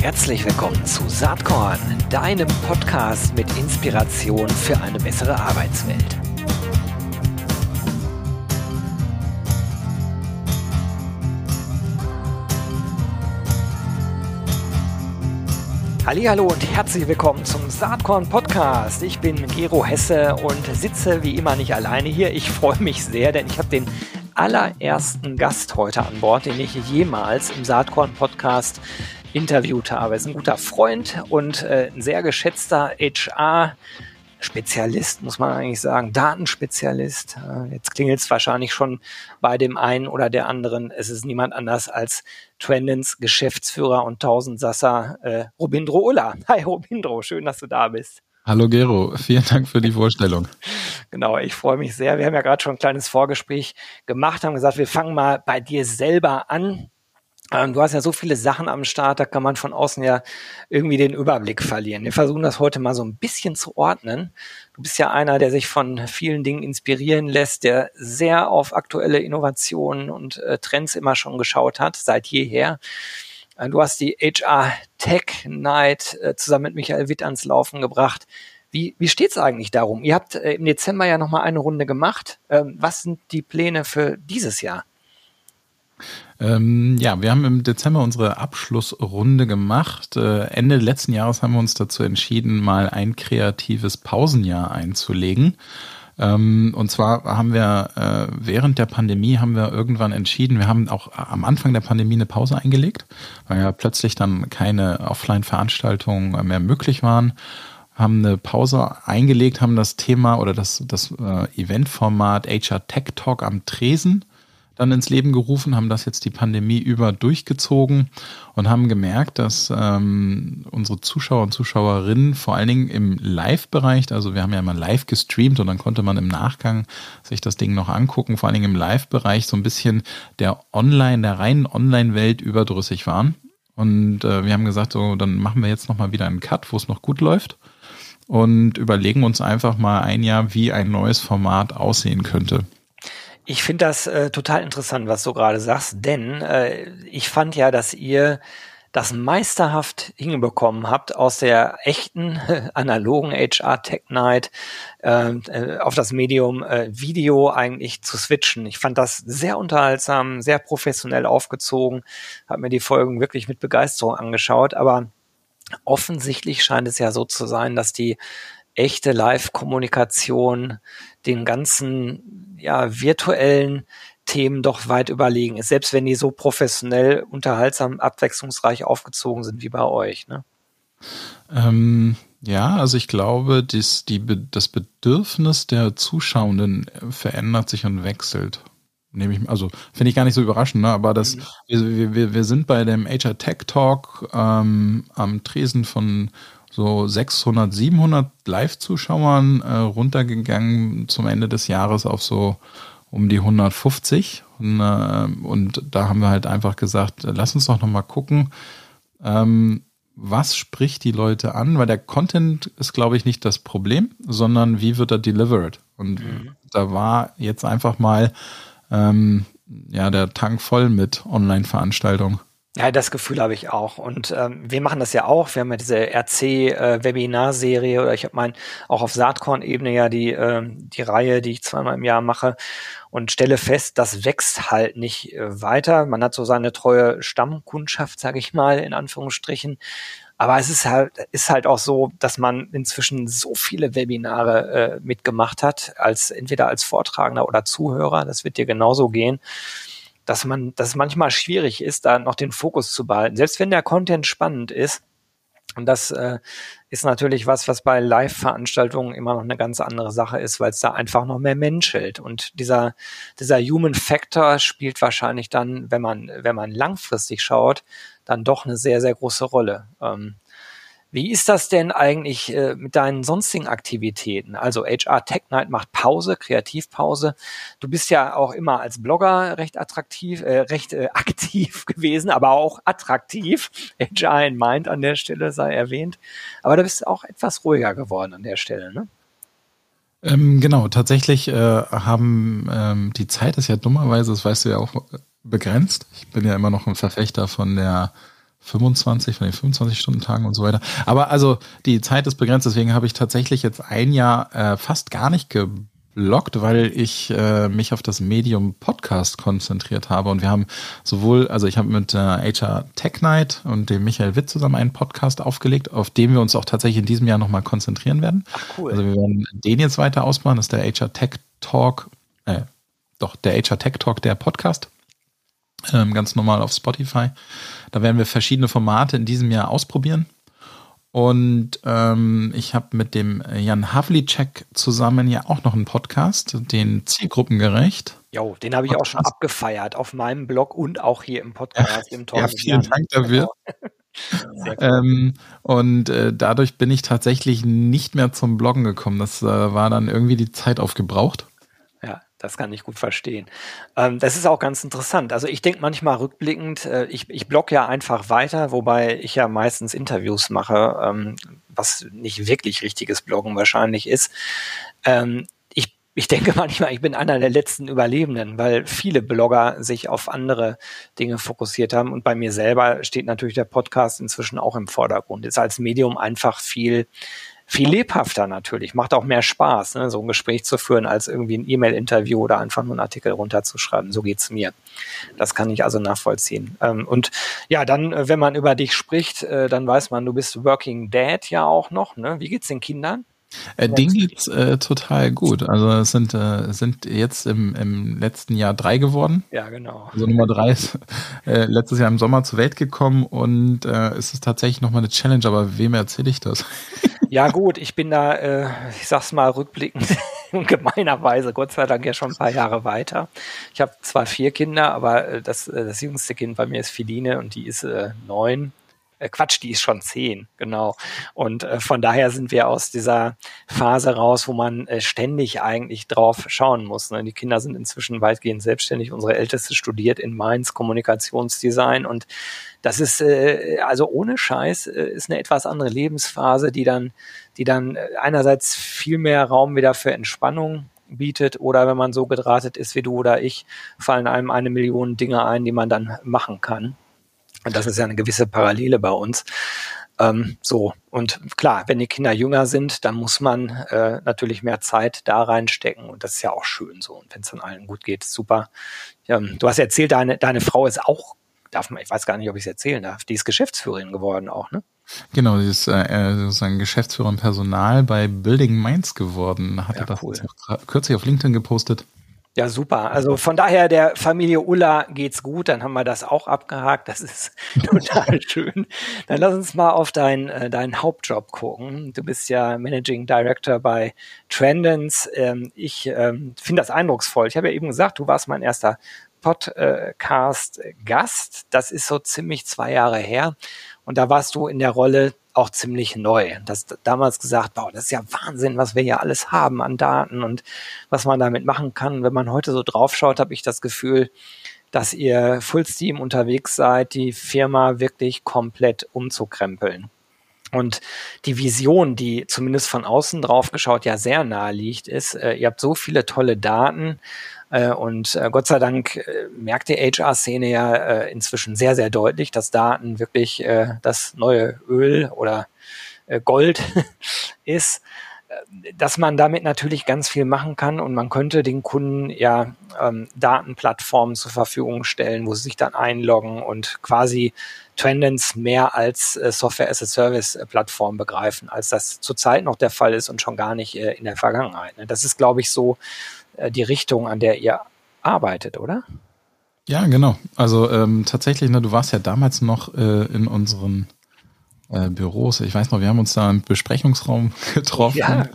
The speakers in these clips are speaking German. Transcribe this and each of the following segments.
Herzlich willkommen zu Saatkorn, deinem Podcast mit Inspiration für eine bessere Arbeitswelt. Hallo und herzlich willkommen zum Saatkorn Podcast. Ich bin Gero Hesse und sitze wie immer nicht alleine hier. Ich freue mich sehr, denn ich habe den allerersten Gast heute an Bord, den ich jemals im Saatkorn Podcast interviewt habe. Er ist ein guter Freund und äh, ein sehr geschätzter HR Spezialist, muss man eigentlich sagen, Datenspezialist. Äh, jetzt klingelt es wahrscheinlich schon bei dem einen oder der anderen. Es ist niemand anders als Trendens Geschäftsführer und Tausendsasser äh, Robindro Ulla. Hi Robindro, schön, dass du da bist. Hallo Gero, vielen Dank für die Vorstellung. Genau, ich freue mich sehr. Wir haben ja gerade schon ein kleines Vorgespräch gemacht, haben gesagt, wir fangen mal bei dir selber an. Ähm, du hast ja so viele Sachen am Start, da kann man von außen ja irgendwie den Überblick verlieren. Wir versuchen das heute mal so ein bisschen zu ordnen. Du bist ja einer, der sich von vielen Dingen inspirieren lässt, der sehr auf aktuelle Innovationen und äh, Trends immer schon geschaut hat, seit jeher. Äh, du hast die HR Tech Night äh, zusammen mit Michael Witt ans Laufen gebracht. Wie, wie steht's eigentlich darum? Ihr habt äh, im Dezember ja nochmal eine Runde gemacht. Ähm, was sind die Pläne für dieses Jahr? Ähm, ja, wir haben im Dezember unsere Abschlussrunde gemacht. Äh, Ende letzten Jahres haben wir uns dazu entschieden, mal ein kreatives Pausenjahr einzulegen. Ähm, und zwar haben wir äh, während der Pandemie haben wir irgendwann entschieden, wir haben auch am Anfang der Pandemie eine Pause eingelegt, weil ja plötzlich dann keine Offline-Veranstaltungen mehr möglich waren. Haben eine Pause eingelegt, haben das Thema oder das, das äh, Eventformat HR Tech Talk am Tresen dann ins Leben gerufen, haben das jetzt die Pandemie über durchgezogen und haben gemerkt, dass ähm, unsere Zuschauer und Zuschauerinnen vor allen Dingen im Live-Bereich, also wir haben ja mal live gestreamt und dann konnte man im Nachgang sich das Ding noch angucken, vor allen Dingen im Live-Bereich so ein bisschen der Online, der reinen Online-Welt überdrüssig waren. Und äh, wir haben gesagt, so, dann machen wir jetzt nochmal wieder einen Cut, wo es noch gut läuft und überlegen uns einfach mal ein Jahr, wie ein neues Format aussehen könnte. Ich finde das äh, total interessant, was du gerade sagst, denn äh, ich fand ja, dass ihr das meisterhaft hinbekommen habt, aus der echten analogen HR Tech Night äh, äh, auf das Medium äh, Video eigentlich zu switchen. Ich fand das sehr unterhaltsam, sehr professionell aufgezogen, habe mir die Folgen wirklich mit Begeisterung angeschaut, aber offensichtlich scheint es ja so zu sein, dass die echte Live-Kommunikation den ganzen ja, virtuellen Themen doch weit überlegen ist, selbst wenn die so professionell, unterhaltsam, abwechslungsreich aufgezogen sind wie bei euch. Ne? Ähm, ja, also ich glaube, dies, die, das Bedürfnis der Zuschauenden verändert sich und wechselt. Nehme ich, also finde ich gar nicht so überraschend, ne? aber das, mhm. wir, wir, wir sind bei dem HR Tech Talk ähm, am Tresen von so 600, 700 Live-Zuschauern äh, runtergegangen zum Ende des Jahres auf so um die 150. Und, äh, und da haben wir halt einfach gesagt, lass uns doch nochmal gucken, ähm, was spricht die Leute an? Weil der Content ist, glaube ich, nicht das Problem, sondern wie wird er delivered? Und mhm. da war jetzt einfach mal ähm, ja der Tank voll mit Online-Veranstaltungen. Ja, das Gefühl habe ich auch. Und ähm, wir machen das ja auch. Wir haben ja diese RC-Webinar-Serie äh, oder ich habe mein auch auf Saatkorn-Ebene ja die, äh, die Reihe, die ich zweimal im Jahr mache und stelle fest, das wächst halt nicht äh, weiter. Man hat so seine treue Stammkundschaft, sage ich mal, in Anführungsstrichen. Aber es ist halt, ist halt auch so, dass man inzwischen so viele Webinare äh, mitgemacht hat, als entweder als Vortragender oder Zuhörer. Das wird dir genauso gehen dass man, dass es manchmal schwierig ist, da noch den Fokus zu behalten. Selbst wenn der Content spannend ist, und das äh, ist natürlich was, was bei Live-Veranstaltungen immer noch eine ganz andere Sache ist, weil es da einfach noch mehr menschelt. Und dieser, dieser Human Factor spielt wahrscheinlich dann, wenn man, wenn man langfristig schaut, dann doch eine sehr, sehr große Rolle. Ähm, wie ist das denn eigentlich äh, mit deinen sonstigen Aktivitäten? Also HR Tech Night macht Pause, Kreativpause. Du bist ja auch immer als Blogger recht attraktiv, äh, recht äh, aktiv gewesen, aber auch attraktiv. HR in Mind an der Stelle sei erwähnt. Aber du bist auch etwas ruhiger geworden an der Stelle, ne? Ähm, genau, tatsächlich äh, haben ähm, die Zeit ist ja dummerweise, das weißt du ja auch begrenzt. Ich bin ja immer noch ein Verfechter von der 25, von den 25-Stunden-Tagen und so weiter. Aber also die Zeit ist begrenzt, deswegen habe ich tatsächlich jetzt ein Jahr äh, fast gar nicht geblockt, weil ich äh, mich auf das Medium Podcast konzentriert habe. Und wir haben sowohl, also ich habe mit äh, HR Tech Night und dem Michael Witt zusammen einen Podcast aufgelegt, auf dem wir uns auch tatsächlich in diesem Jahr nochmal konzentrieren werden. Ach cool. Also wir werden den jetzt weiter ausbauen, das ist der HR Tech Talk, äh, doch, der HR Tech Talk, der Podcast ähm, ganz normal auf Spotify. Da werden wir verschiedene Formate in diesem Jahr ausprobieren. Und ähm, ich habe mit dem Jan Havlicek zusammen ja auch noch einen Podcast, den Zielgruppengerecht. Jo, den habe ich Podcast. auch schon abgefeiert auf meinem Blog und auch hier im Podcast. Im ja, vielen Dank dafür. Cool. Ähm, und äh, dadurch bin ich tatsächlich nicht mehr zum Bloggen gekommen. Das äh, war dann irgendwie die Zeit aufgebraucht. Das kann ich gut verstehen. Ähm, das ist auch ganz interessant. Also ich denke manchmal rückblickend, äh, ich, ich blog ja einfach weiter, wobei ich ja meistens Interviews mache, ähm, was nicht wirklich richtiges Bloggen wahrscheinlich ist. Ähm, ich, ich denke manchmal, ich bin einer der letzten Überlebenden, weil viele Blogger sich auf andere Dinge fokussiert haben. Und bei mir selber steht natürlich der Podcast inzwischen auch im Vordergrund. Ist als Medium einfach viel viel lebhafter natürlich, macht auch mehr Spaß, ne, so ein Gespräch zu führen, als irgendwie ein E-Mail-Interview oder einfach nur einen Artikel runterzuschreiben. So geht's mir. Das kann ich also nachvollziehen. Ähm, und ja, dann, äh, wenn man über dich spricht, äh, dann weiß man, du bist Working Dad ja auch noch. Ne? Wie geht's den Kindern? Äh, Ding geht's äh, total gut. Also es sind, äh, sind jetzt im, im letzten Jahr drei geworden. Ja, genau. Also Nummer drei ist äh, letztes Jahr im Sommer zur Welt gekommen und äh, es ist tatsächlich nochmal eine Challenge, aber wem erzähle ich das? Ja gut, ich bin da, äh, ich sag's mal rückblickend, gemeinerweise, Gott sei Dank ja schon ein paar Jahre weiter. Ich habe zwar vier Kinder, aber äh, das, äh, das jüngste Kind bei mir ist Filine und die ist äh, neun äh, Quatsch, die ist schon zehn, genau. Und äh, von daher sind wir aus dieser Phase raus, wo man äh, ständig eigentlich drauf schauen muss. Ne? Die Kinder sind inzwischen weitgehend selbstständig. Unsere Älteste studiert in Mainz Kommunikationsdesign und das ist äh, also ohne Scheiß äh, ist eine etwas andere Lebensphase, die dann, die dann äh, einerseits viel mehr Raum wieder für Entspannung bietet oder wenn man so gedrahtet ist wie du oder ich, fallen einem eine Million Dinge ein, die man dann machen kann. Und das ist ja eine gewisse Parallele bei uns. Ähm, so, und klar, wenn die Kinder jünger sind, dann muss man äh, natürlich mehr Zeit da reinstecken und das ist ja auch schön so. Und wenn es dann allen gut geht, super. Ähm, du hast erzählt, deine, deine Frau ist auch, darf man, ich weiß gar nicht, ob ich es erzählen darf, die ist Geschäftsführerin geworden auch, ne? Genau, sie ist äh, sozusagen Geschäftsführerin Personal bei Building Minds geworden. Hat ja, er das cool. kürzlich auf LinkedIn gepostet. Ja, super. Also von daher der Familie Ulla geht's gut. Dann haben wir das auch abgehakt. Das ist total schön. Dann lass uns mal auf deinen äh, deinen Hauptjob gucken. Du bist ja Managing Director bei Trendens. Ähm, ich ähm, finde das eindrucksvoll. Ich habe ja eben gesagt, du warst mein erster Podcast-Gast. Das ist so ziemlich zwei Jahre her. Und da warst du in der Rolle auch ziemlich neu. Das damals gesagt, boah, das ist ja Wahnsinn, was wir hier alles haben an Daten und was man damit machen kann. Wenn man heute so draufschaut, habe ich das Gefühl, dass ihr Full Steam unterwegs seid, die Firma wirklich komplett umzukrempeln. Und die Vision, die zumindest von außen drauf geschaut ja sehr nahe liegt, ist, äh, ihr habt so viele tolle Daten äh, und äh, Gott sei Dank äh, merkt die HR-Szene ja äh, inzwischen sehr, sehr deutlich, dass Daten wirklich äh, das neue Öl oder äh, Gold ist dass man damit natürlich ganz viel machen kann und man könnte den Kunden ja ähm, Datenplattformen zur Verfügung stellen, wo sie sich dann einloggen und quasi Trendens mehr als äh, Software as a Service Plattform begreifen, als das zurzeit noch der Fall ist und schon gar nicht äh, in der Vergangenheit. Ne? Das ist, glaube ich, so äh, die Richtung, an der ihr arbeitet, oder? Ja, genau. Also ähm, tatsächlich, ne, du warst ja damals noch äh, in unseren äh, Büros. Ich weiß noch, wir haben uns da im Besprechungsraum getroffen ja.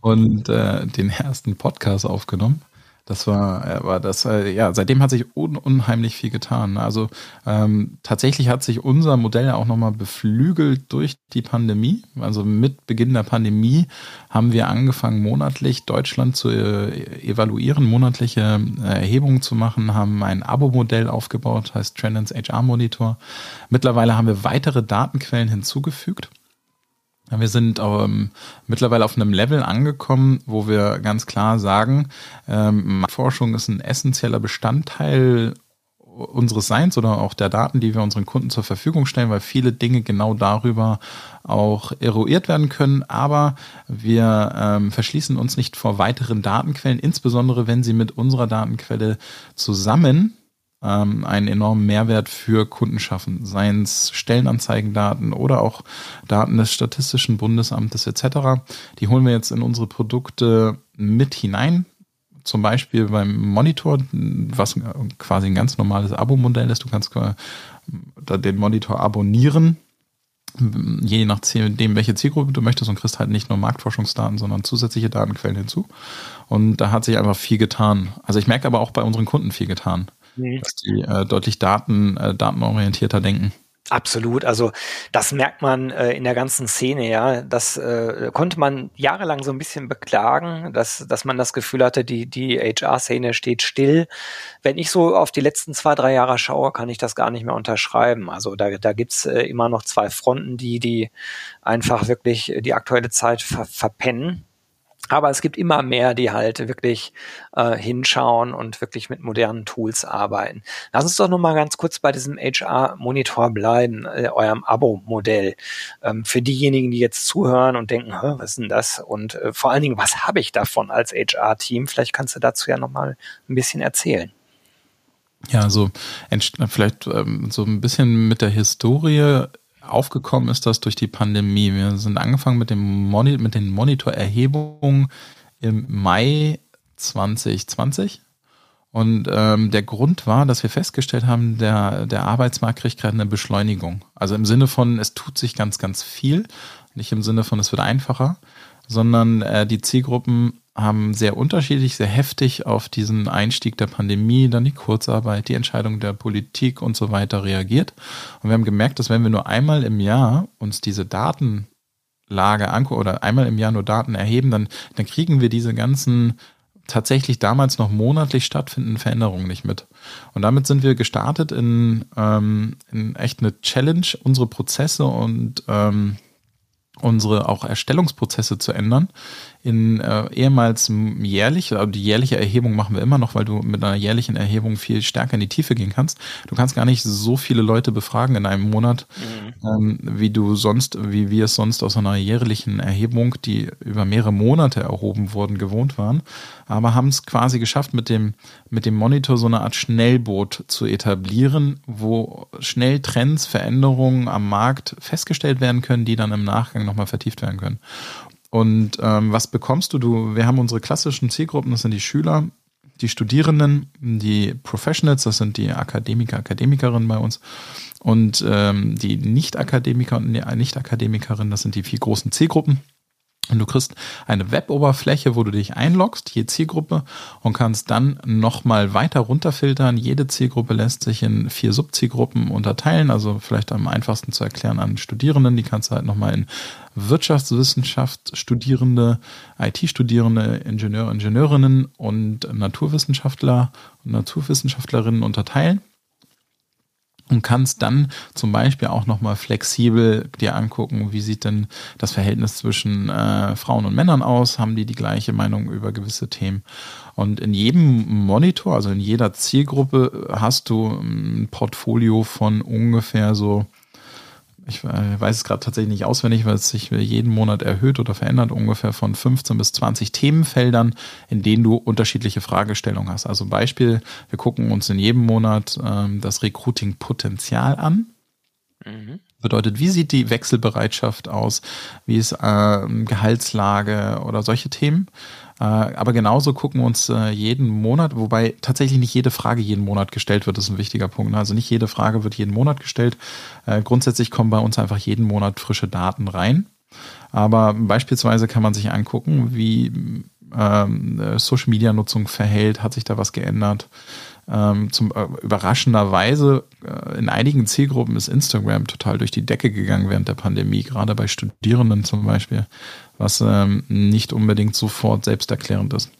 und äh, den ersten Podcast aufgenommen. Das war, äh, war das, äh, ja, seitdem hat sich un unheimlich viel getan. Also ähm, tatsächlich hat sich unser Modell auch nochmal beflügelt durch die Pandemie. Also mit Beginn der Pandemie haben wir angefangen, monatlich Deutschland zu äh, evaluieren, monatliche äh, Erhebungen zu machen, haben ein Abo-Modell aufgebaut, heißt Trendens HR Monitor. Mittlerweile haben wir weitere Datenquellen hinzugefügt. Wir sind ähm, mittlerweile auf einem Level angekommen, wo wir ganz klar sagen, ähm, Forschung ist ein essentieller Bestandteil unseres Seins oder auch der Daten, die wir unseren Kunden zur Verfügung stellen, weil viele Dinge genau darüber auch eruiert werden können. Aber wir ähm, verschließen uns nicht vor weiteren Datenquellen, insbesondere wenn sie mit unserer Datenquelle zusammen ähm, einen enormen Mehrwert für Kunden schaffen, seien es Stellenanzeigendaten oder auch Daten des Statistischen Bundesamtes etc. Die holen wir jetzt in unsere Produkte mit hinein zum Beispiel beim Monitor, was quasi ein ganz normales Abo-Modell ist. Du kannst den Monitor abonnieren, je nachdem, welche Zielgruppe du möchtest und kriegst halt nicht nur Marktforschungsdaten, sondern zusätzliche Datenquellen hinzu. Und da hat sich einfach viel getan. Also ich merke aber auch bei unseren Kunden viel getan, mhm. dass die äh, deutlich Daten, äh, datenorientierter denken. Absolut. Also das merkt man äh, in der ganzen Szene, ja. Das äh, konnte man jahrelang so ein bisschen beklagen, dass, dass man das Gefühl hatte, die, die HR-Szene steht still. Wenn ich so auf die letzten zwei, drei Jahre schaue, kann ich das gar nicht mehr unterschreiben. Also da, da gibt's äh, immer noch zwei Fronten, die, die einfach wirklich die aktuelle Zeit ver verpennen. Aber es gibt immer mehr, die halt wirklich äh, hinschauen und wirklich mit modernen Tools arbeiten. Lass uns doch noch mal ganz kurz bei diesem HR-Monitor bleiben, äh, eurem Abo-Modell. Ähm, für diejenigen, die jetzt zuhören und denken, was ist denn das? Und äh, vor allen Dingen, was habe ich davon als HR-Team? Vielleicht kannst du dazu ja noch mal ein bisschen erzählen. Ja, also vielleicht ähm, so ein bisschen mit der Historie aufgekommen ist das durch die Pandemie. Wir sind angefangen mit, dem Moni mit den Monitorerhebungen im Mai 2020. Und ähm, der Grund war, dass wir festgestellt haben, der, der Arbeitsmarkt kriegt gerade eine Beschleunigung. Also im Sinne von, es tut sich ganz, ganz viel. Nicht im Sinne von, es wird einfacher, sondern äh, die Zielgruppen haben sehr unterschiedlich, sehr heftig auf diesen Einstieg der Pandemie, dann die Kurzarbeit, die Entscheidung der Politik und so weiter reagiert. Und wir haben gemerkt, dass wenn wir nur einmal im Jahr uns diese Datenlage angucken oder einmal im Jahr nur Daten erheben, dann, dann kriegen wir diese ganzen tatsächlich damals noch monatlich stattfindenden Veränderungen nicht mit. Und damit sind wir gestartet in, ähm, in echt eine Challenge, unsere Prozesse und ähm, unsere auch Erstellungsprozesse zu ändern, in äh, ehemals jährlich, also die jährliche Erhebung machen wir immer noch, weil du mit einer jährlichen Erhebung viel stärker in die Tiefe gehen kannst. Du kannst gar nicht so viele Leute befragen in einem Monat, mhm. ähm, wie du sonst, wie wir es sonst aus einer jährlichen Erhebung, die über mehrere Monate erhoben wurden, gewohnt waren. Aber haben es quasi geschafft, mit dem, mit dem Monitor so eine Art Schnellboot zu etablieren, wo schnell Trends, Veränderungen am Markt festgestellt werden können, die dann im Nachgang nochmal vertieft werden können. Und ähm, was bekommst du? Du, wir haben unsere klassischen Zielgruppen, das sind die Schüler, die Studierenden, die Professionals, das sind die Akademiker, Akademikerinnen bei uns. Und ähm, die Nicht-Akademiker und Nicht-Akademikerinnen, das sind die vier großen Zielgruppen. Und du kriegst eine Web-Oberfläche, wo du dich einloggst, je Zielgruppe, und kannst dann nochmal weiter runterfiltern. Jede Zielgruppe lässt sich in vier Subzielgruppen unterteilen. Also vielleicht am einfachsten zu erklären an Studierenden. Die kannst du halt nochmal in Wirtschaftswissenschaft Studierende, IT-Studierende, Ingenieur, Ingenieurinnen und Naturwissenschaftler und Naturwissenschaftlerinnen unterteilen und kannst dann zum Beispiel auch nochmal flexibel dir angucken, wie sieht denn das Verhältnis zwischen äh, Frauen und Männern aus, haben die die gleiche Meinung über gewisse Themen. Und in jedem Monitor, also in jeder Zielgruppe, hast du ein Portfolio von ungefähr so ich äh, weiß es gerade tatsächlich nicht auswendig, weil es sich jeden Monat erhöht oder verändert, ungefähr von 15 bis 20 Themenfeldern, in denen du unterschiedliche Fragestellungen hast. Also Beispiel, wir gucken uns in jedem Monat ähm, das Recruiting-Potenzial an. Mhm. Bedeutet, wie sieht die Wechselbereitschaft aus? Wie ist äh, Gehaltslage oder solche Themen? Äh, aber genauso gucken wir uns äh, jeden Monat, wobei tatsächlich nicht jede Frage jeden Monat gestellt wird, ist ein wichtiger Punkt. Ne? Also nicht jede Frage wird jeden Monat gestellt. Äh, grundsätzlich kommen bei uns einfach jeden Monat frische Daten rein. Aber beispielsweise kann man sich angucken, wie ähm, Social Media Nutzung verhält, hat sich da was geändert. Ähm, zum äh, überraschenderweise äh, in einigen Zielgruppen ist Instagram total durch die Decke gegangen während der Pandemie, gerade bei Studierenden zum Beispiel was ähm, nicht unbedingt sofort selbsterklärend ist.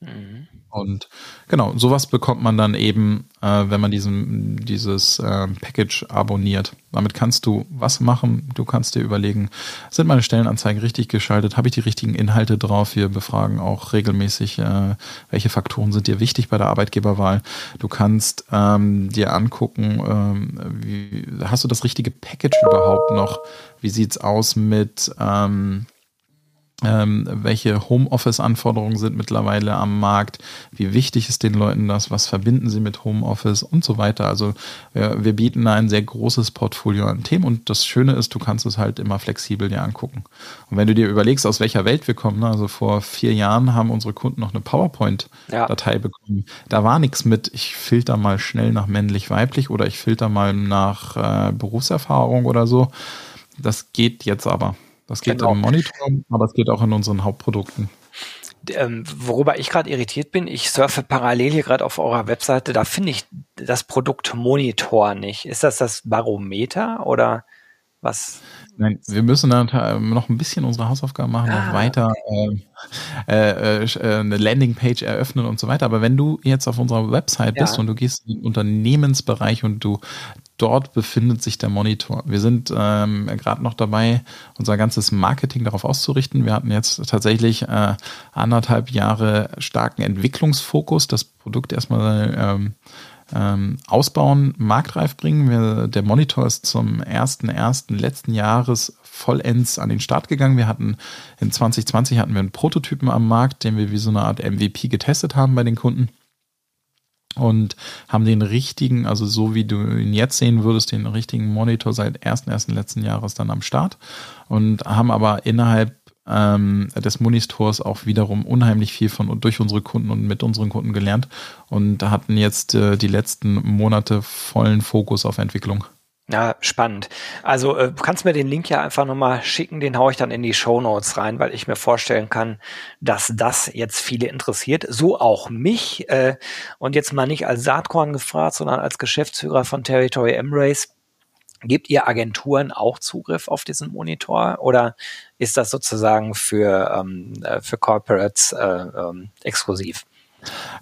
Mhm. Und genau, sowas bekommt man dann eben, äh, wenn man diesen, dieses äh, Package abonniert. Damit kannst du was machen. Du kannst dir überlegen, sind meine Stellenanzeigen richtig geschaltet? Habe ich die richtigen Inhalte drauf? Wir befragen auch regelmäßig, äh, welche Faktoren sind dir wichtig bei der Arbeitgeberwahl. Du kannst ähm, dir angucken, ähm, wie, hast du das richtige Package überhaupt noch? Wie sieht's aus mit ähm, ähm, welche Homeoffice-Anforderungen sind mittlerweile am Markt, wie wichtig ist den Leuten das, was verbinden sie mit Homeoffice und so weiter. Also wir, wir bieten da ein sehr großes Portfolio an Themen und das Schöne ist, du kannst es halt immer flexibel dir angucken. Und wenn du dir überlegst, aus welcher Welt wir kommen, ne, also vor vier Jahren haben unsere Kunden noch eine PowerPoint-Datei ja. bekommen. Da war nichts mit, ich filter mal schnell nach männlich-weiblich oder ich filter mal nach äh, Berufserfahrung oder so. Das geht jetzt aber. Das geht genau. im Monitor, aber es geht auch in unseren Hauptprodukten. Ähm, worüber ich gerade irritiert bin, ich surfe parallel hier gerade auf eurer Webseite, da finde ich das Produkt Monitor nicht. Ist das das Barometer oder was? Nein, wir müssen dann noch ein bisschen unsere Hausaufgaben machen, ah, noch weiter okay. äh, äh, äh, eine Landingpage eröffnen und so weiter. Aber wenn du jetzt auf unserer Website ja. bist und du gehst in den Unternehmensbereich und du dort befindet sich der Monitor. Wir sind ähm, gerade noch dabei, unser ganzes Marketing darauf auszurichten. Wir hatten jetzt tatsächlich äh, anderthalb Jahre starken Entwicklungsfokus, das Produkt erstmal ähm, ähm, ausbauen, marktreif bringen. Wir, der Monitor ist zum ersten ersten letzten Jahres vollends an den Start gegangen. Wir hatten in 2020 hatten wir einen Prototypen am Markt, den wir wie so eine Art MVP getestet haben bei den Kunden und haben den richtigen, also so wie du ihn jetzt sehen würdest, den richtigen Monitor seit ersten ersten letzten Jahres dann am Start und haben aber innerhalb ähm, des Monitors auch wiederum unheimlich viel von und durch unsere Kunden und mit unseren Kunden gelernt und hatten jetzt äh, die letzten Monate vollen Fokus auf Entwicklung. Ja, spannend. Also äh, du kannst mir den Link ja einfach nochmal schicken, den haue ich dann in die Show Notes rein, weil ich mir vorstellen kann, dass das jetzt viele interessiert, so auch mich. Äh, und jetzt mal nicht als Saatkorn gefragt, sondern als Geschäftsführer von Territory Embrace. Gebt ihr Agenturen auch Zugriff auf diesen Monitor oder ist das sozusagen für, ähm, äh, für Corporates äh, ähm, exklusiv?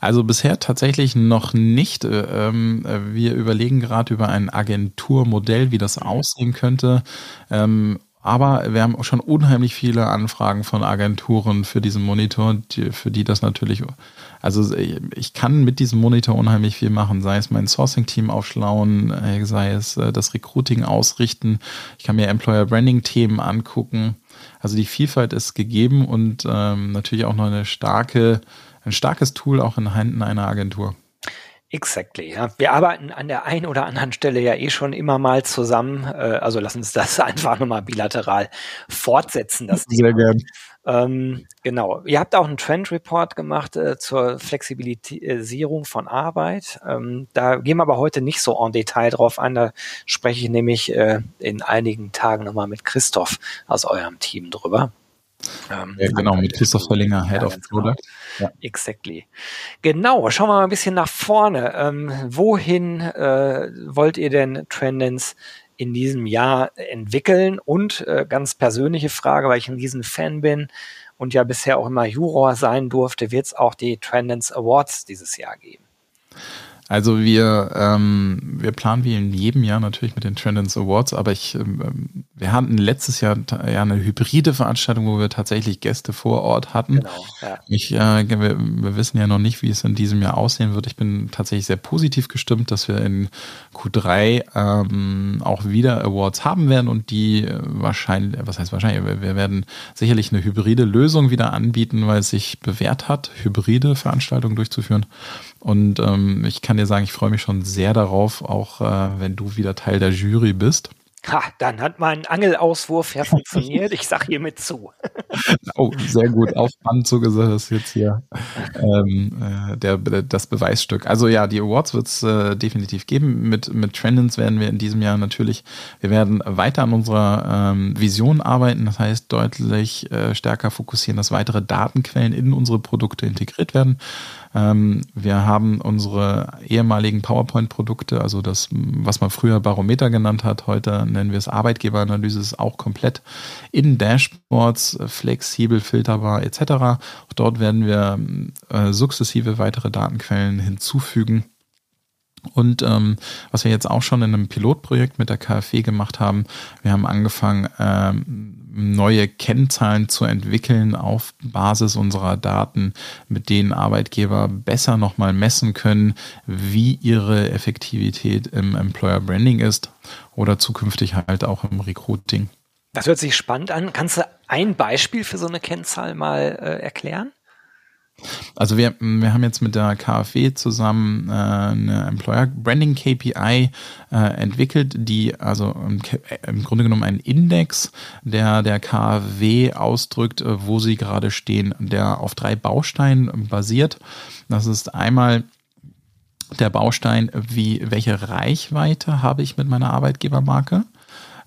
Also bisher tatsächlich noch nicht. Äh, ähm, wir überlegen gerade über ein Agenturmodell, wie das aussehen könnte. Ähm, aber wir haben schon unheimlich viele Anfragen von Agenturen für diesen Monitor, für die das natürlich, also ich kann mit diesem Monitor unheimlich viel machen, sei es mein Sourcing-Team aufschlauen, äh, sei es äh, das Recruiting ausrichten. Ich kann mir Employer Branding-Themen angucken. Also die Vielfalt ist gegeben und ähm, natürlich auch noch eine starke ein starkes Tool auch in Händen einer Agentur. Exactly. Ja. Wir arbeiten an der einen oder anderen Stelle ja eh schon immer mal zusammen. Äh, also lass uns das einfach nochmal bilateral fortsetzen. Das Sehr gern. Ähm, genau. Ihr habt auch einen Trend Report gemacht äh, zur Flexibilisierung von Arbeit. Ähm, da gehen wir aber heute nicht so en Detail drauf ein. Da spreche ich nämlich äh, in einigen Tagen nochmal mit Christoph aus eurem Team drüber. Ähm, ja, genau, mit Christoph Verlinger, Head ja, of genau. Product. Genau. Ja. Exactly. Genau, schauen wir mal ein bisschen nach vorne. Ähm, wohin äh, wollt ihr denn Trendens in diesem Jahr entwickeln? Und äh, ganz persönliche Frage, weil ich ein riesen Fan bin und ja bisher auch immer Juror sein durfte, wird es auch die Trendens Awards dieses Jahr geben? Also wir, ähm, wir planen wie in jedem Jahr natürlich mit den Trendens Awards, aber ich, ähm, wir hatten letztes Jahr ja eine hybride Veranstaltung, wo wir tatsächlich Gäste vor Ort hatten. Genau, ja. Ich, äh, wir, wir wissen ja noch nicht, wie es in diesem Jahr aussehen wird. Ich bin tatsächlich sehr positiv gestimmt, dass wir in Q3 ähm, auch wieder Awards haben werden und die wahrscheinlich, was heißt wahrscheinlich, wir, wir werden sicherlich eine hybride Lösung wieder anbieten, weil es sich bewährt hat, hybride Veranstaltungen durchzuführen. Und ähm, ich kann dir sagen, ich freue mich schon sehr darauf, auch äh, wenn du wieder Teil der Jury bist. Ha, dann hat mein Angelauswurf ja funktioniert. Ich sag hiermit zu. oh, sehr gut. Auf Band zugesagt ist jetzt hier ähm, äh, der, das Beweisstück. Also ja, die Awards wird es äh, definitiv geben. Mit, mit Trendens werden wir in diesem Jahr natürlich, wir werden weiter an unserer ähm, Vision arbeiten. Das heißt, deutlich äh, stärker fokussieren, dass weitere Datenquellen in unsere Produkte integriert werden. Ähm, wir haben unsere ehemaligen PowerPoint-Produkte, also das, was man früher Barometer genannt hat, heute nennen wir es Arbeitgeberanalyse, ist auch komplett in Dashboards, flexibel, filterbar etc. Auch dort werden wir äh, sukzessive weitere Datenquellen hinzufügen. Und ähm, was wir jetzt auch schon in einem Pilotprojekt mit der KfW gemacht haben, wir haben angefangen, ähm, neue Kennzahlen zu entwickeln auf Basis unserer Daten, mit denen Arbeitgeber besser nochmal messen können, wie ihre Effektivität im Employer Branding ist oder zukünftig halt auch im Recruiting. Das hört sich spannend an. Kannst du ein Beispiel für so eine Kennzahl mal äh, erklären? Also wir, wir haben jetzt mit der KfW zusammen äh, eine Employer Branding KPI äh, entwickelt, die also im, im, Grunde genommen einen Index, der der KfW ausdrückt, äh, wo sie gerade stehen, der auf drei Bausteinen basiert. Das ist einmal der Baustein, wie welche Reichweite habe ich mit meiner Arbeitgebermarke?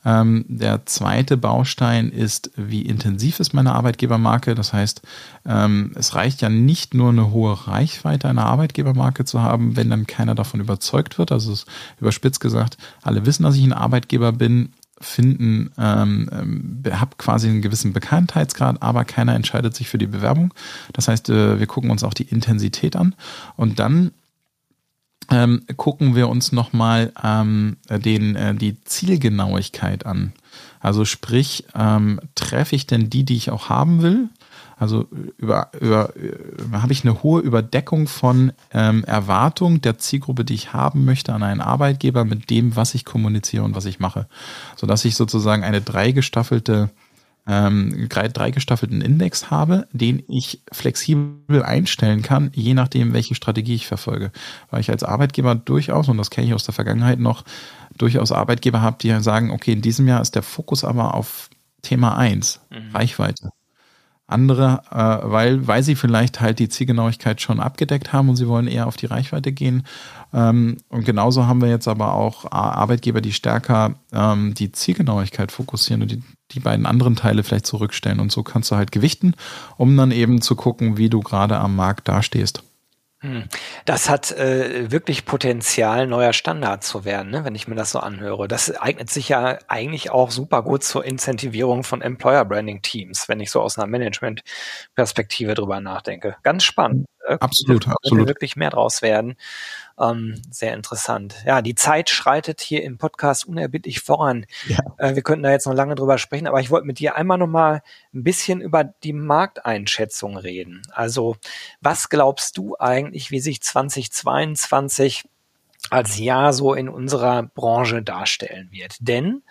Ähm, der zweite Baustein ist, wie intensiv ist meine Arbeitgebermarke. Das heißt, ähm, es reicht ja nicht nur eine hohe Reichweite einer Arbeitgebermarke zu haben, wenn dann keiner davon überzeugt wird. Also es überspitzt gesagt, alle wissen, dass ich ein Arbeitgeber bin, finden, ähm, ähm habe quasi einen gewissen Bekanntheitsgrad, aber keiner entscheidet sich für die Bewerbung. Das heißt, äh, wir gucken uns auch die Intensität an und dann ähm, gucken wir uns nochmal ähm, den, äh, die Zielgenauigkeit an. Also sprich, ähm, treffe ich denn die, die ich auch haben will? Also über, über, über äh, habe ich eine hohe Überdeckung von ähm, Erwartung der Zielgruppe, die ich haben möchte an einen Arbeitgeber mit dem, was ich kommuniziere und was ich mache, sodass ich sozusagen eine dreigestaffelte ähm, drei gestaffelten Index habe, den ich flexibel einstellen kann, je nachdem, welche Strategie ich verfolge. Weil ich als Arbeitgeber durchaus, und das kenne ich aus der Vergangenheit noch, durchaus Arbeitgeber habe, die sagen, okay, in diesem Jahr ist der Fokus aber auf Thema eins mhm. Reichweite. Andere, äh, weil, weil sie vielleicht halt die Zielgenauigkeit schon abgedeckt haben und sie wollen eher auf die Reichweite gehen. Ähm, und genauso haben wir jetzt aber auch Arbeitgeber, die stärker ähm, die Zielgenauigkeit fokussieren und die, die beiden anderen Teile vielleicht zurückstellen. Und so kannst du halt gewichten, um dann eben zu gucken, wie du gerade am Markt dastehst. Hm. Das hat äh, wirklich Potenzial, neuer Standard zu werden, ne, wenn ich mir das so anhöre. Das eignet sich ja eigentlich auch super gut zur Incentivierung von Employer Branding Teams, wenn ich so aus einer Management-Perspektive drüber nachdenke. Ganz spannend. Äh, absolut, da absolut. wirklich mehr draus werden. Ähm, sehr interessant. Ja, die Zeit schreitet hier im Podcast unerbittlich voran. Ja. Äh, wir könnten da jetzt noch lange drüber sprechen, aber ich wollte mit dir einmal noch mal ein bisschen über die Markteinschätzung reden. Also, was glaubst du eigentlich, wie sich 2022 als Jahr so in unserer Branche darstellen wird. Denn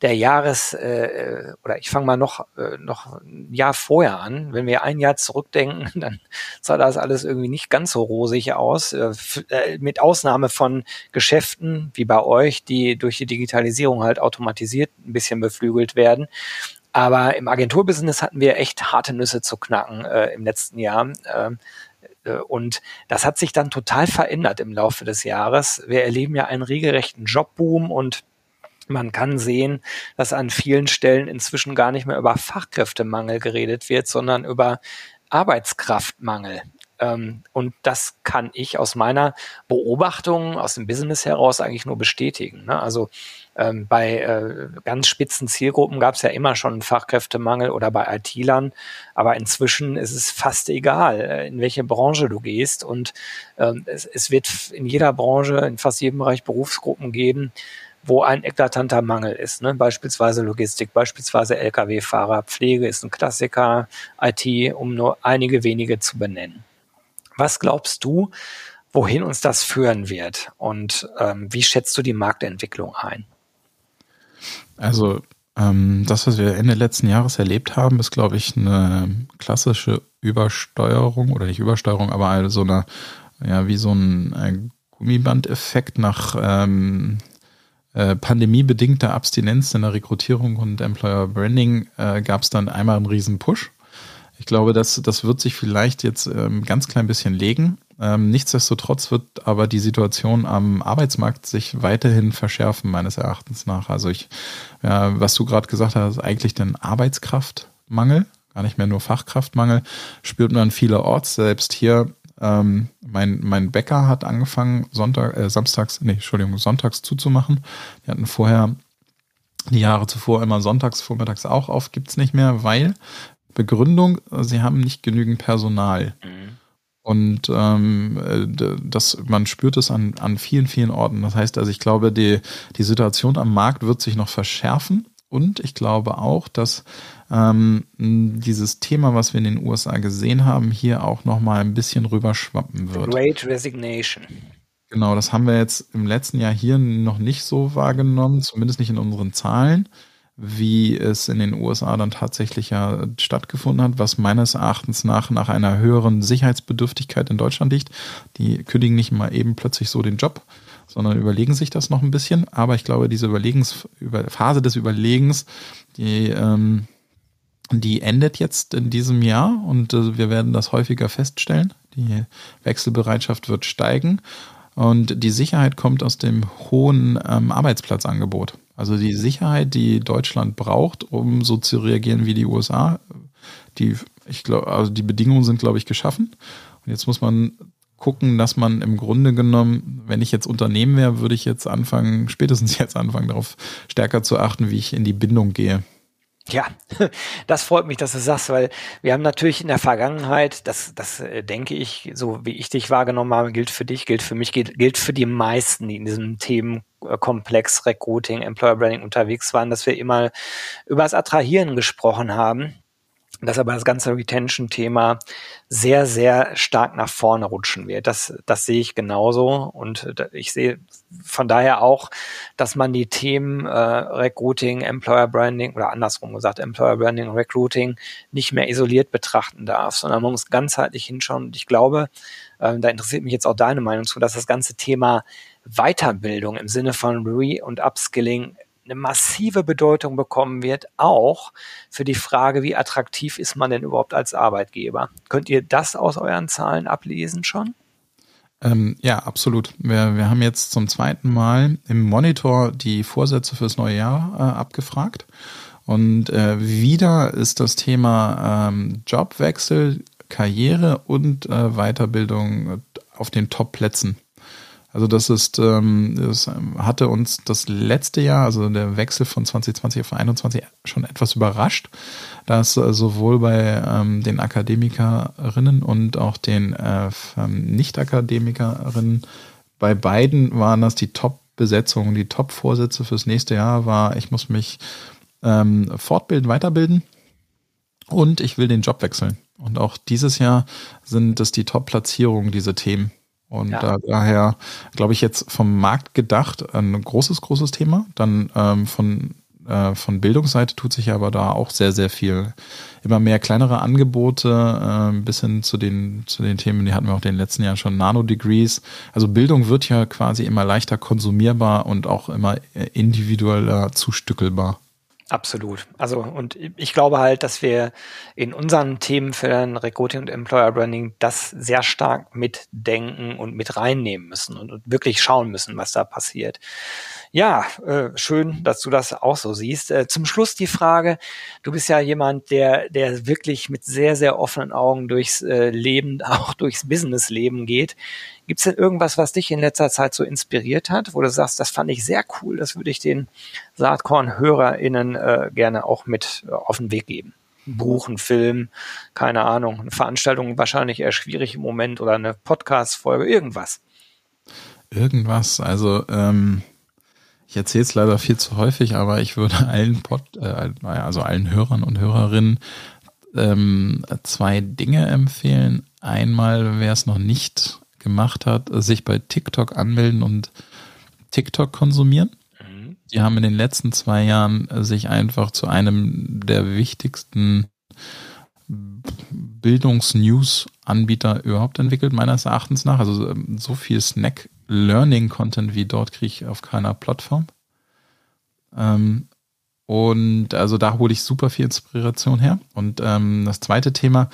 der Jahres äh, oder ich fange mal noch äh, noch ein Jahr vorher an. Wenn wir ein Jahr zurückdenken, dann sah das alles irgendwie nicht ganz so rosig aus. Äh, äh, mit Ausnahme von Geschäften wie bei euch, die durch die Digitalisierung halt automatisiert ein bisschen beflügelt werden. Aber im Agenturbusiness hatten wir echt harte Nüsse zu knacken äh, im letzten Jahr. Äh, äh, und das hat sich dann total verändert im Laufe des Jahres. Wir erleben ja einen regelrechten Jobboom und man kann sehen, dass an vielen Stellen inzwischen gar nicht mehr über Fachkräftemangel geredet wird, sondern über Arbeitskraftmangel. Ähm, und das kann ich aus meiner Beobachtung aus dem Business heraus eigentlich nur bestätigen. Ne? Also ähm, bei äh, ganz spitzen Zielgruppen gab es ja immer schon einen Fachkräftemangel oder bei IT-Lern, aber inzwischen ist es fast egal, äh, in welche Branche du gehst. Und ähm, es, es wird in jeder Branche, in fast jedem Bereich Berufsgruppen geben, wo ein eklatanter Mangel ist. Ne? Beispielsweise Logistik, beispielsweise Lkw-Fahrer, Pflege ist ein Klassiker, IT, um nur einige wenige zu benennen. Was glaubst du, wohin uns das führen wird? Und ähm, wie schätzt du die Marktentwicklung ein? Also ähm, das, was wir Ende letzten Jahres erlebt haben, ist, glaube ich, eine klassische Übersteuerung oder nicht Übersteuerung, aber so eine, ja, wie so ein äh, Gummibandeffekt nach ähm, äh, pandemiebedingter Abstinenz in der Rekrutierung und Employer Branding äh, gab es dann einmal einen riesen Push ich glaube, das, das wird sich vielleicht jetzt ähm, ganz klein bisschen legen. Ähm, nichtsdestotrotz wird aber die Situation am Arbeitsmarkt sich weiterhin verschärfen, meines Erachtens nach. Also ich, ja, was du gerade gesagt hast, eigentlich den Arbeitskraftmangel, gar nicht mehr nur Fachkraftmangel, spürt man vielerorts. Selbst hier, ähm, mein, mein Bäcker hat angefangen, Sonntag, äh, samstags, nee, Entschuldigung, sonntags zuzumachen. Die hatten vorher die Jahre zuvor immer sonntags, vormittags auch auf, gibt's nicht mehr, weil Begründung, sie haben nicht genügend Personal. Mhm. Und ähm, äh, das, man spürt es an, an vielen, vielen Orten. Das heißt also, ich glaube, die, die Situation am Markt wird sich noch verschärfen. Und ich glaube auch, dass ähm, dieses Thema, was wir in den USA gesehen haben, hier auch noch mal ein bisschen rüberschwappen wird. Great Resignation. Genau, das haben wir jetzt im letzten Jahr hier noch nicht so wahrgenommen, zumindest nicht in unseren Zahlen wie es in den USA dann tatsächlich ja stattgefunden hat, was meines Erachtens nach nach einer höheren Sicherheitsbedürftigkeit in Deutschland liegt. Die kündigen nicht mal eben plötzlich so den Job, sondern überlegen sich das noch ein bisschen. Aber ich glaube, diese Überlegens, Phase des Überlegens, die, ähm, die endet jetzt in diesem Jahr und äh, wir werden das häufiger feststellen. Die Wechselbereitschaft wird steigen und die Sicherheit kommt aus dem hohen ähm, Arbeitsplatzangebot. Also die Sicherheit, die Deutschland braucht, um so zu reagieren wie die USA, die, ich glaube, also die Bedingungen sind, glaube ich, geschaffen. Und jetzt muss man gucken, dass man im Grunde genommen, wenn ich jetzt Unternehmen wäre, würde ich jetzt anfangen, spätestens jetzt anfangen, darauf stärker zu achten, wie ich in die Bindung gehe. Ja, das freut mich, dass du sagst, weil wir haben natürlich in der Vergangenheit, das, das äh, denke ich, so wie ich dich wahrgenommen habe, gilt für dich, gilt für mich, gilt, gilt für die meisten, die in diesem Themenkomplex Recruiting, Employer Branding unterwegs waren, dass wir immer über das Attrahieren gesprochen haben dass aber das ganze Retention-Thema sehr, sehr stark nach vorne rutschen wird. Das, das sehe ich genauso. Und ich sehe von daher auch, dass man die Themen äh, Recruiting, Employer Branding oder andersrum gesagt, Employer Branding, Recruiting nicht mehr isoliert betrachten darf, sondern man muss ganzheitlich hinschauen. Und ich glaube, äh, da interessiert mich jetzt auch deine Meinung zu, dass das ganze Thema Weiterbildung im Sinne von Re- und Upskilling eine massive Bedeutung bekommen wird, auch für die Frage, wie attraktiv ist man denn überhaupt als Arbeitgeber. Könnt ihr das aus euren Zahlen ablesen schon? Ähm, ja, absolut. Wir, wir haben jetzt zum zweiten Mal im Monitor die Vorsätze fürs neue Jahr äh, abgefragt. Und äh, wieder ist das Thema ähm, Jobwechsel, Karriere und äh, Weiterbildung auf den Top-Plätzen. Also das ist, ähm, das hatte uns das letzte Jahr, also der Wechsel von 2020 auf 2021 schon etwas überrascht, dass äh, sowohl bei ähm, den Akademikerinnen und auch den äh, ähm, Nicht-Akademikerinnen, bei beiden waren das die Top-Besetzungen, die Top-Vorsätze fürs nächste Jahr war, ich muss mich ähm, fortbilden, weiterbilden und ich will den Job wechseln. Und auch dieses Jahr sind es die Top-Platzierungen, diese Themen. Und ja. da, daher glaube ich jetzt vom Markt gedacht ein großes, großes Thema. Dann ähm, von, äh, von Bildungsseite tut sich aber da auch sehr, sehr viel. Immer mehr kleinere Angebote, äh, bis hin zu den, zu den Themen, die hatten wir auch in den letzten Jahren schon, Nano-Degrees. Also Bildung wird ja quasi immer leichter konsumierbar und auch immer äh, individueller zustückelbar. Absolut. Also, und ich glaube halt, dass wir in unseren Themenfeldern Recruiting und Employer Branding das sehr stark mitdenken und mit reinnehmen müssen und, und wirklich schauen müssen, was da passiert. Ja, äh, schön, dass du das auch so siehst. Äh, zum Schluss die Frage, du bist ja jemand, der, der wirklich mit sehr, sehr offenen Augen durchs äh, Leben, auch durchs Businessleben geht. Gibt es denn irgendwas, was dich in letzter Zeit so inspiriert hat, wo du sagst, das fand ich sehr cool, das würde ich den Saatkorn-HörerInnen äh, gerne auch mit äh, auf den Weg geben? Buch, ein Film, keine Ahnung, eine Veranstaltung wahrscheinlich eher schwierig im Moment oder eine Podcast-Folge, irgendwas. Irgendwas, also ähm, ich erzähle es leider viel zu häufig, aber ich würde allen Pod, äh, also allen Hörern und Hörerinnen ähm, zwei Dinge empfehlen. Einmal, wer es noch nicht gemacht hat, sich bei TikTok anmelden und TikTok konsumieren. Mhm. Die haben in den letzten zwei Jahren sich einfach zu einem der wichtigsten Bildungs-News-Anbieter überhaupt entwickelt, meines Erachtens nach. Also ähm, so viel Snack Learning-Content wie dort kriege ich auf keiner Plattform. Ähm, und also da hole ich super viel Inspiration her. Und ähm, das zweite Thema,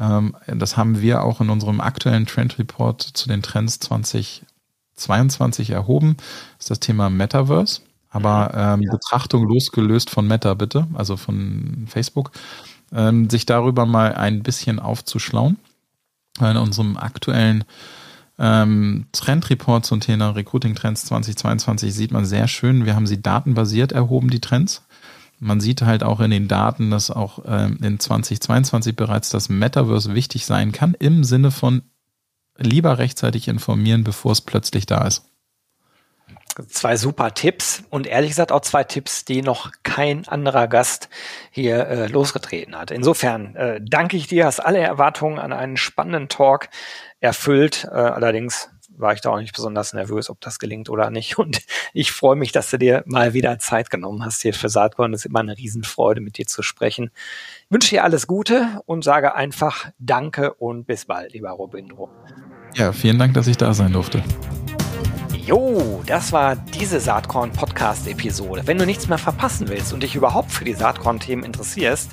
ähm, das haben wir auch in unserem aktuellen Trend Report zu den Trends 2022 erhoben, ist das Thema Metaverse. Aber ähm, ja. Betrachtung losgelöst von Meta bitte, also von Facebook, ähm, sich darüber mal ein bisschen aufzuschlauen. In unserem aktuellen ähm, Trendreport zum Thema Recruiting Trends 2022 sieht man sehr schön. Wir haben sie datenbasiert erhoben, die Trends. man sieht halt auch in den Daten, dass auch ähm, in 2022 bereits das Metaverse wichtig sein kann, im Sinne von lieber rechtzeitig informieren, bevor es plötzlich da ist. Zwei super Tipps und ehrlich gesagt auch zwei Tipps, die noch kein anderer Gast hier äh, losgetreten hat. Insofern äh, danke ich dir, hast alle Erwartungen an einen spannenden Talk erfüllt. Äh, allerdings war ich da auch nicht besonders nervös, ob das gelingt oder nicht. Und ich freue mich, dass du dir mal wieder Zeit genommen hast hier für Saatkorn. Es ist immer eine Riesenfreude, mit dir zu sprechen. Ich wünsche dir alles Gute und sage einfach Danke und bis bald, lieber Robindro. Ja, vielen Dank, dass ich da sein durfte. Jo, das war diese Saatkorn Podcast Episode. Wenn du nichts mehr verpassen willst und dich überhaupt für die Saatkorn Themen interessierst,